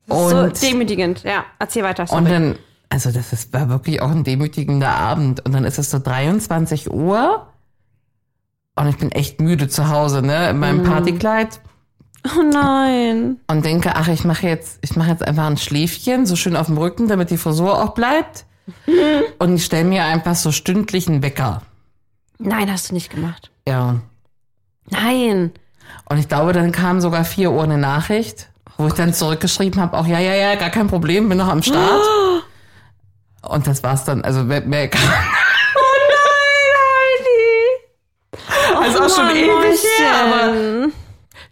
Und, so demütigend. Ja, erzähl weiter. Sorry. und dann, also das ist, war wirklich auch ein demütigender Abend. Und dann ist es so 23 Uhr und ich bin echt müde zu Hause, ne, in meinem Partykleid. Oh nein. und denke, ach, ich mache jetzt, ich mache jetzt einfach ein Schläfchen, so schön auf dem Rücken, damit die Frisur auch bleibt. Und ich stelle mir einfach so stündlich einen Wecker. Nein, hast du nicht gemacht. Ja. Nein. Und ich glaube, dann kam sogar 4 Uhr eine Nachricht, wo ich dann zurückgeschrieben habe, auch ja, ja, ja, gar kein Problem, bin noch am Start. Und das war's dann, also mehr, mehr kam. Also auch schon Mann, ewig her, aber.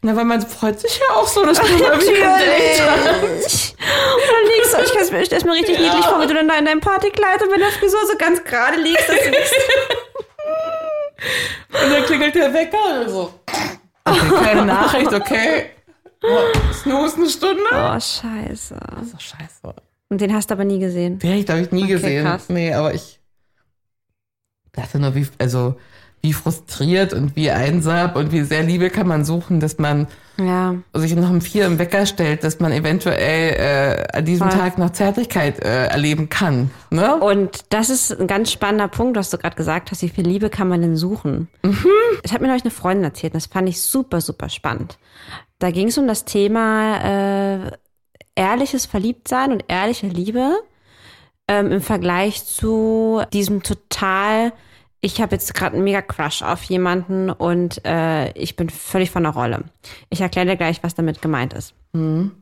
Na, weil man freut sich ja auch so, dass man mal wieder ein Date hat. Natürlich. Und dann liegst du, ich kann mir stell's mir richtig niedlich vor, wenn du dann da in deinem Partykleid und wenn der Frisur so ganz gerade liegst, dass du liegst. Und dann klingelt der Wecker und so. Okay, keine Nachricht, okay. Oh, Snooze eine Stunde. Oh, scheiße. So scheiße. Und den hast du aber nie gesehen. Den habe ich, glaube ich, nie gesehen. krass. Nee, aber ich dachte nur, wie, also, wie frustriert und wie einsam und wie sehr Liebe kann man suchen, dass man Ja. sich noch um vier im Wecker stellt, dass man eventuell äh, an diesem Voll. Tag noch Zärtlichkeit äh, erleben kann. Ne? Und das ist ein ganz spannender Punkt, was du gerade gesagt hast. Wie viel Liebe kann man denn suchen? Das hat mir neulich eine Freundin erzählt. Das fand ich super, super spannend. Da ging es um das Thema äh, ehrliches Verliebtsein und ehrliche Liebe ähm, im Vergleich zu diesem total, ich habe jetzt gerade einen mega Crush auf jemanden und äh, ich bin völlig von der Rolle. Ich erkläre dir gleich, was damit gemeint ist.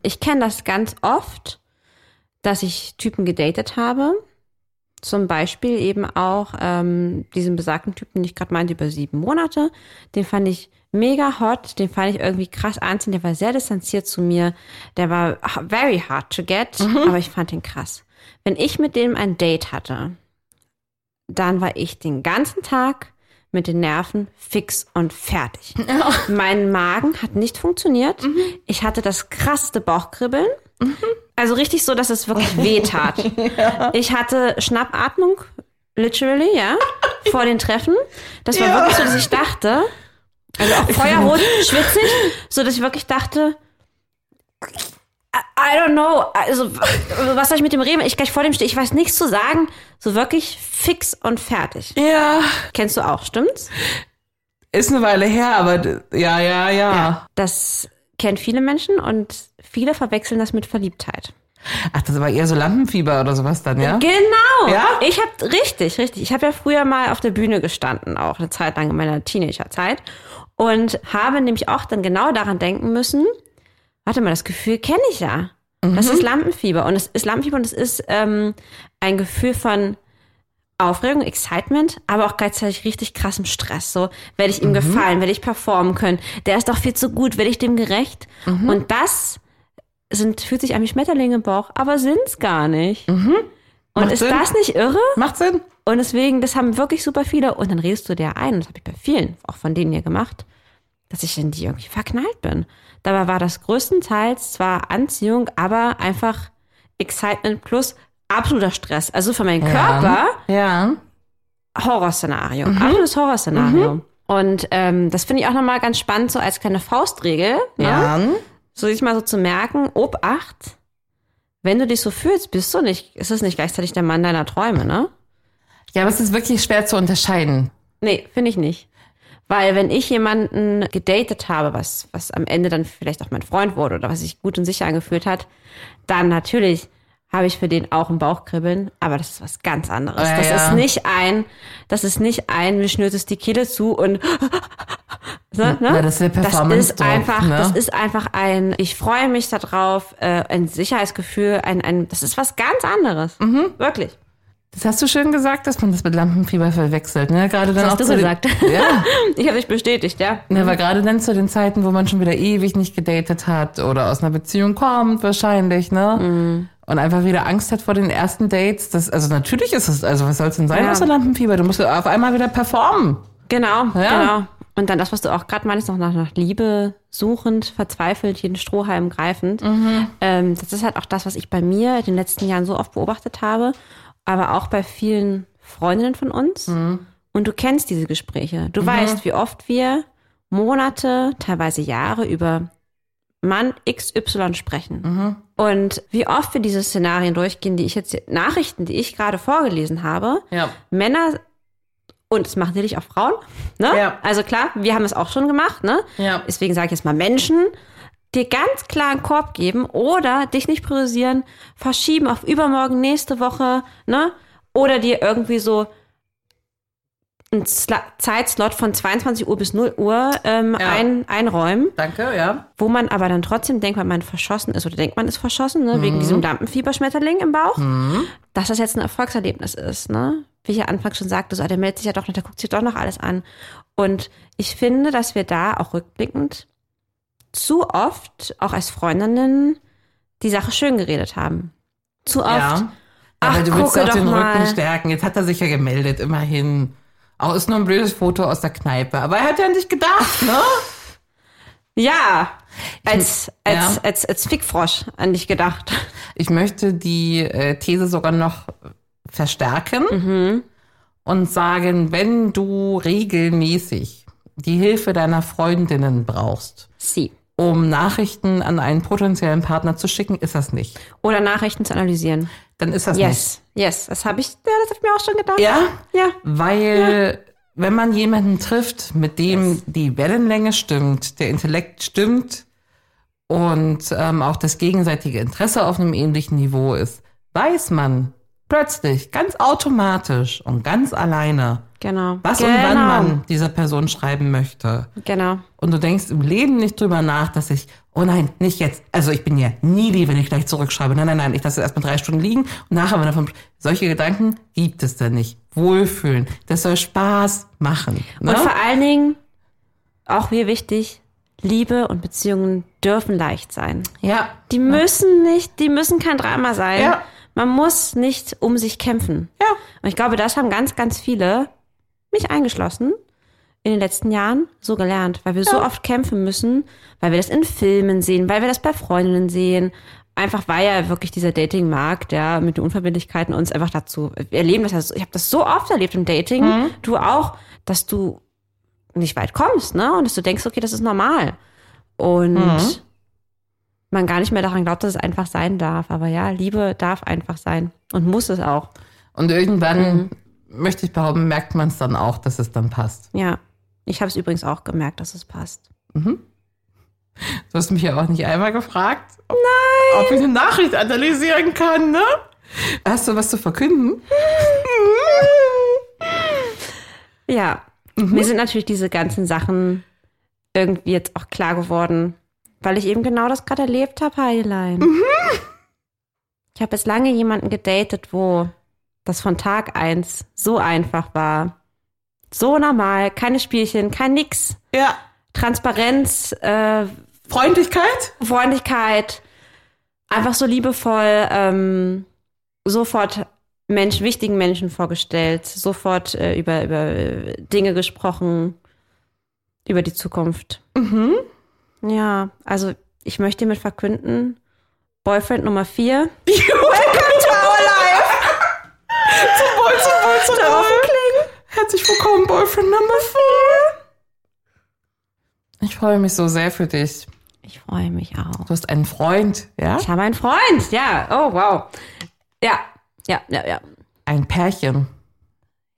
Ich kenne das ganz oft, dass ich Typen gedatet habe. Zum Beispiel eben auch ähm, diesen besagten Typen, den ich gerade meinte, über sieben Monate. Den fand ich mega hot, den fand ich irgendwie krass anziehend, der war sehr distanziert zu mir, der war very hard to get, aber ich fand ihn krass. Wenn ich mit dem ein Date hatte, dann war ich den ganzen Tag mit den Nerven fix und fertig. Mein Magen hat nicht funktioniert. Ich hatte das krasseste Bauchkribbeln. Also richtig so, dass es wirklich weh tat. Ich hatte Schnappatmung, literally, ja, vor den Treffen. Das war Ja. wirklich so, dass ich dachte, also auch feuerrot, schwitzig, so dass ich wirklich dachte, I, don't know, also was soll ich mit dem reden, ich gleich vor dem stehe, ich weiß nichts zu sagen, so wirklich fix und fertig. Ja, Kennst du auch, stimmt's? ist eine Weile her, aber d- ja, ja, ja. Das kennen viele Menschen und viele verwechseln das mit Verliebtheit. Ach, das war eher so Lampenfieber oder sowas dann, ja? Genau. Ja? Ich habe richtig, richtig. Ich habe ja früher mal auf der Bühne gestanden, auch eine Zeit lang in meiner Teenagerzeit und habe nämlich auch dann genau daran denken müssen. Warte mal, das Gefühl kenne ich ja. Das ist Lampenfieber und es ist Lampenfieber und es ist ähm, ein Gefühl von Aufregung, Excitement, aber auch gleichzeitig richtig krassem Stress. So, werde ich ihm gefallen, werde ich performen können? Der ist doch viel zu gut, werde ich dem gerecht? Und das sind, fühlt sich an wie Schmetterlinge im Bauch, aber sind's gar nicht. Und Macht ist Sinn. das nicht irre? Macht Sinn? Und deswegen, das haben wirklich super viele. Und dann redest du dir ein, das habe ich bei vielen, auch von denen hier gemacht, dass ich in die irgendwie verknallt bin. Dabei war das größtenteils zwar Anziehung, aber einfach Excitement plus absoluter Stress. Also für meinen Körper Ja. Horrorszenario. Absolutes Horrorszenario. Und ähm, das finde ich auch nochmal ganz spannend, so als kleine Faustregel. Ne? Ja. So sich mal so zu merken, Obacht, wenn du dich so fühlst, bist du nicht, ist es nicht gleichzeitig der Mann deiner Träume, ne? Ja, aber es ist wirklich schwer zu unterscheiden. Nee, finde ich nicht. Weil wenn ich jemanden gedatet habe, was, was am Ende dann vielleicht auch mein Freund wurde oder was sich gut und sicher angefühlt hat, dann natürlich habe ich für den auch ein Bauchkribbeln, aber das ist was ganz anderes. Ja, das ja. ist nicht ein, das ist nicht ein, mir schnürt es die Kehle zu und so, ne? Ja, das ist das ist einfach, ne? das ist einfach ein, ich freue mich darauf, äh, ein Sicherheitsgefühl, ein, ein, das ist was ganz anderes. Mhm. Wirklich. Das hast du schön gesagt, dass man das mit Lampenfieber verwechselt, ne? Gerade dann Das auch hast du zu den- gesagt. Ja. Ich habe dich bestätigt, ja. Ne, aber gerade dann zu den Zeiten, wo man schon wieder ewig nicht gedatet hat oder aus einer Beziehung kommt, wahrscheinlich, ne? Mhm. Und einfach wieder Angst hat vor den ersten Dates. Das, also natürlich ist es, also was soll es denn sein Ja. außer Lampenfieber? Du musst ja auf einmal wieder performen. Genau, Ja. genau. Und dann das, was du auch gerade meinst, noch nach, nach Liebe suchend, verzweifelt, jeden Strohhalm greifend. Ähm, das ist halt auch das, was ich bei mir in den letzten Jahren so oft beobachtet habe, aber auch bei vielen Freundinnen von uns. Und du kennst diese Gespräche. Du weißt, wie oft wir Monate, teilweise Jahre über Mann XY sprechen. Und wie oft wir diese Szenarien durchgehen, die ich jetzt, Nachrichten, die ich gerade vorgelesen habe, Ja. Männer und das machen natürlich auch Frauen, ne? Ja. Also klar, wir haben es auch schon gemacht, ne? Ja. Deswegen sage ich jetzt mal Menschen, dir ganz klar einen Korb geben oder dich nicht priorisieren, verschieben auf übermorgen, nächste Woche, ne? Oder dir irgendwie so einen Sla Zeitslot von 22 Uhr bis 0 Uhr ähm, Ja. ein, einräumen, Danke, ja. wo man aber dann trotzdem denkt, weil man verschossen ist oder denkt, man ist verschossen, ne? wegen diesem Lampenfieberschmetterling im Bauch, dass das jetzt ein Erfolgserlebnis ist. Ne? Wie ich ja anfangs schon sagte, so, ah, der meldet sich ja doch noch, der guckt sich doch noch alles an. Und ich finde, dass wir da auch rückblickend zu oft, auch als Freundinnen, die Sache schön geredet haben. Zu oft. Ja. Ach, Aber du willst auch den doch Rücken mal. stärken. Jetzt hat er sich ja gemeldet, immerhin. Auch ist nur ein blödes Foto aus der Kneipe. Aber er hat ja an dich gedacht, ne? Ja, als, als, Ja. als, als Fickfrosch an dich gedacht. Ich möchte die äh, These sogar noch verstärken Mhm. und sagen, wenn du regelmäßig die Hilfe deiner Freundinnen brauchst, Sie. Um Nachrichten an einen potenziellen Partner zu schicken, ist das nicht. Oder Nachrichten zu analysieren. Dann ist das Yes, yes, das habe ich, ja, das habe ich mir auch schon gedacht. nicht. Ja? Ja. Weil wenn man jemanden trifft, mit dem die Wellenlänge stimmt, der Intellekt stimmt und ähm, auch das gegenseitige Interesse auf einem ähnlichen Niveau ist, weiß man plötzlich ganz automatisch und ganz alleine, Genau. was genau. und wann man dieser Person schreiben möchte. Genau. Und du denkst im Leben nicht drüber nach, dass ich, oh nein, nicht jetzt. Also ich bin ja nie die, wenn ich gleich zurückschreibe. Nein, nein, nein, ich lasse erstmal drei Stunden liegen und nachher, wenn davon, solche Gedanken gibt es da nicht. Wohlfühlen. Das soll Spaß machen. Ne? Und vor allen Dingen, auch mir wichtig, Liebe und Beziehungen dürfen leicht sein. ja. Die müssen nicht, die müssen kein Drama sein. Ja. Man muss nicht um sich kämpfen. Ja. Und ich glaube, das haben ganz, ganz viele, mich eingeschlossen, in den letzten Jahren so gelernt, weil wir so oft kämpfen müssen, weil wir das in Filmen sehen, weil wir das bei Freundinnen sehen. Einfach weil ja wirklich dieser Dating-Markt, ja, mit den Unverbindlichkeiten uns einfach dazu, erleben das ja, ich habe das so oft erlebt im Dating, du auch, dass du nicht weit kommst, ne? Und dass du denkst, okay, das ist normal. Und man gar nicht mehr daran glaubt, dass es einfach sein darf. Aber ja, Liebe darf einfach sein und muss es auch. Und irgendwann, möchte ich behaupten, merkt man es dann auch, dass es dann passt. Ja. Ich habe es übrigens auch gemerkt, dass es passt. Du hast mich ja auch nicht einmal gefragt, ob, ob ich eine Nachricht analysieren kann, ne? Hast du was zu verkünden? Ja. Mir sind natürlich diese ganzen Sachen irgendwie jetzt auch klar geworden, weil ich eben genau das gerade erlebt habe, Heilein. Ich habe jetzt lange jemanden gedatet, wo das von Tag eins so einfach war. So normal, keine Spielchen, kein nix. Ja. Transparenz, äh, Freundlichkeit? Freundlichkeit, einfach so liebevoll, ähm, sofort Mensch, wichtigen Menschen vorgestellt, sofort äh, über, über äh, Dinge gesprochen, über die Zukunft. Ja, also ich möchte hiermit verkünden, Boyfriend Nummer vier. Welcome to our life! zum Wohl, zum Wohl, zum Wohl. Herzlich willkommen, Boyfriend Number 4. Ich freue mich so sehr für dich. Ich freue mich auch. Du hast einen Freund, ja? Ich habe einen Freund, ja. Oh, wow. Ja, ja, ja, ja. Ein Pärchen.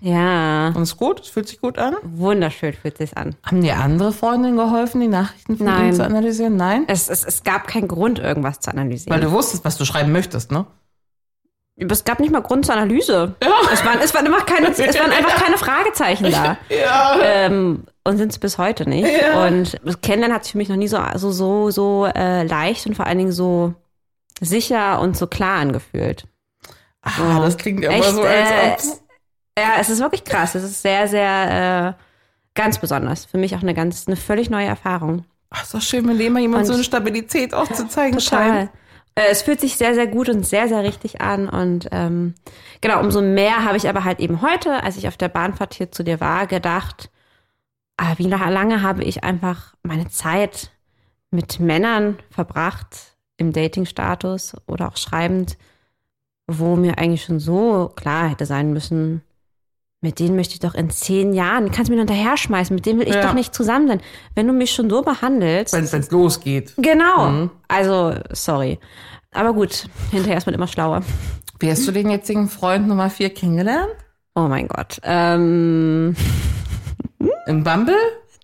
Ja, Und ist gut? Es fühlt sich gut an? wunderschön fühlt sich an. Haben dir andere Freundinnen geholfen, die Nachrichten von Nein. ihm zu analysieren? Nein? Es, es, es gab keinen Grund, irgendwas zu analysieren. Weil du wusstest, was du schreiben möchtest, ne? Es gab nicht mal Grund zur Analyse. Es, waren, es, waren immer keine, es waren einfach keine Fragezeichen da. Ja. Ähm, und sind es bis heute nicht. Und das Kennenlernen hat sich für mich noch nie so, so, so, so äh, leicht und vor allen Dingen so sicher und so klar angefühlt. Ah, das klingt immer Echt, so, als äh, ob's... Ja, es ist wirklich krass. Es ist sehr, sehr äh, ganz besonders. Für mich auch eine ganz, eine völlig neue Erfahrung. Ach, ist doch schön, wenn jemand Und- so eine Stabilität auch zu zeigen scheint. Äh, Es fühlt sich sehr, sehr gut und sehr, sehr richtig an. Und ähm, genau, umso mehr habe ich aber halt eben heute, als ich auf der Bahnfahrt hier zu dir war, gedacht, ah, wie lange habe ich einfach meine Zeit mit Männern verbracht, im Dating-Status oder auch schreibend, wo mir eigentlich schon so klar hätte sein müssen, mit denen möchte ich doch in zehn Jahren, kannst du mir nur hinterher schmeißen, mit denen will ich Ja. doch nicht zusammen sein. Wenn du mich schon so behandelst, Wenn es losgeht. Genau. Also, sorry. Aber gut, hinterher ist man immer schlauer. Wie hast du den jetzigen Freund Nummer 4 kennengelernt? Oh mein Gott. Ähm, Im Bumble?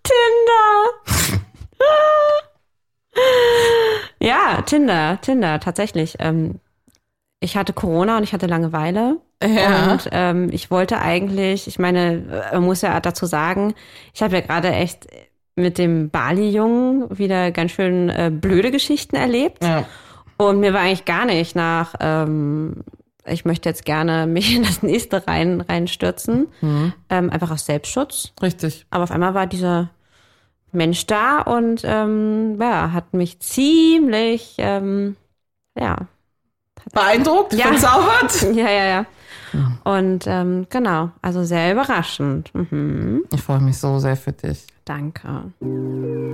Tinder. ja, Tinder, Tinder, tatsächlich. Ähm, ich hatte Corona und ich hatte Langeweile. Ja. Und ähm, ich wollte eigentlich, ich meine, man muss ja dazu sagen, ich habe ja gerade echt mit dem Bali-Jungen wieder ganz schön äh, blöde Geschichten erlebt. Ja. Und mir war eigentlich gar nicht nach, ähm, ich möchte jetzt gerne mich in das nächste rein reinstürzen, ähm, einfach aus Selbstschutz. Richtig. Aber auf einmal war dieser Mensch da und ähm, ja, hat mich ziemlich, ähm, ja, Beeindruckt? Ja. Verzaubert? ja, ja, ja. Und ähm, genau, also sehr überraschend. Mhm. Ich freue mich so sehr für dich. Danke.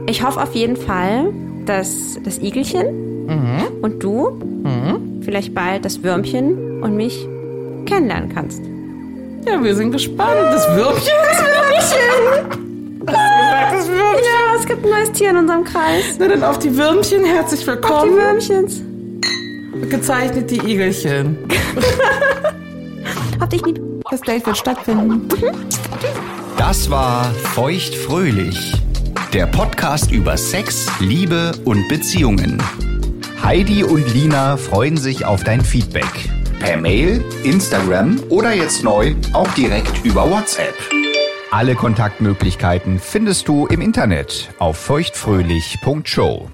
Ich hoffe auf jeden Fall, dass das Igelchen und du vielleicht bald das Würmchen und mich kennenlernen kannst. Ja, wir sind gespannt. Das Würmchen? Das Würmchen! Das Würmchen? Ja, es gibt ein neues Tier in unserem Kreis. Na dann auf die Würmchen, herzlich Die willkommen. Würmchens. Gezeichnet die Igelchen. Hab dich lieb. Das Date wird stattfinden. Das war Feuchtfröhlich, der Podcast über Sex, Liebe und Beziehungen. Heidi und Lina freuen sich auf dein Feedback. Per Mail, Instagram oder jetzt neu auch direkt über WhatsApp. Alle Kontaktmöglichkeiten findest du im Internet auf feuchtfröhlich.show.